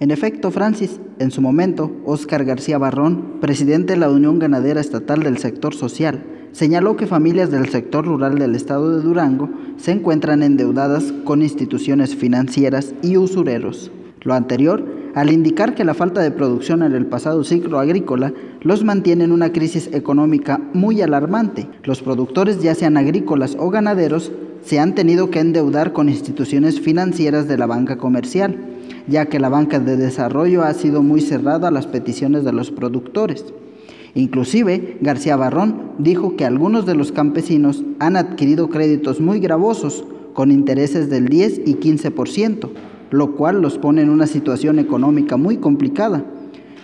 En efecto, Francis, en su momento, Óscar García Barrón, presidente de la Unión Ganadera Estatal del Sector Social, señaló que familias del sector rural del estado de Durango se encuentran endeudadas con instituciones financieras y usureros. Lo anterior al indicar que la falta de producción en el pasado ciclo agrícola los mantiene en una crisis económica muy alarmante. Los productores, ya sean agrícolas o ganaderos, se han tenido que endeudar con instituciones financieras de la banca comercial, ya que la banca de desarrollo ha sido muy cerrada a las peticiones de los productores. Inclusive, García Barrón dijo que algunos de los campesinos han adquirido créditos muy gravosos, con intereses del 10 y 15%, lo cual los pone en una situación económica muy complicada,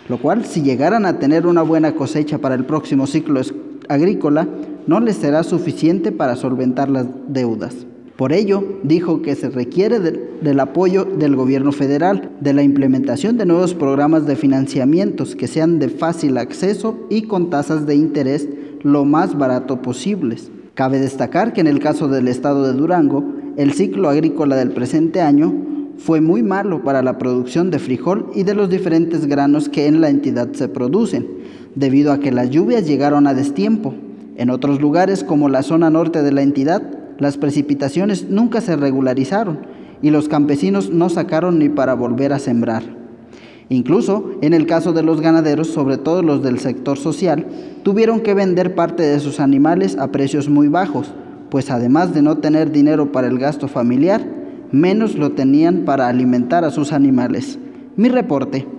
lo cual si llegaran a tener una buena cosecha para el próximo ciclo agrícola, no les será suficiente para solventar las deudas. Por ello, dijo que se requiere del apoyo del gobierno federal, de la implementación de nuevos programas de financiamientos que sean de fácil acceso y con tasas de interés lo más barato posibles. Cabe destacar que en el caso del estado de Durango, el ciclo agrícola del presente año fue muy malo para la producción de frijol y de los diferentes granos que en la entidad se producen, debido a que las lluvias llegaron a destiempo. En otros lugares, como la zona norte de la entidad, las precipitaciones nunca se regularizaron y los campesinos no sacaron ni para volver a sembrar. Incluso en el caso de los ganaderos, sobre todo los del sector social, tuvieron que vender parte de sus animales a precios muy bajos, pues además de no tener dinero para el gasto familiar, menos lo tenían para alimentar a sus animales. Mi reporte.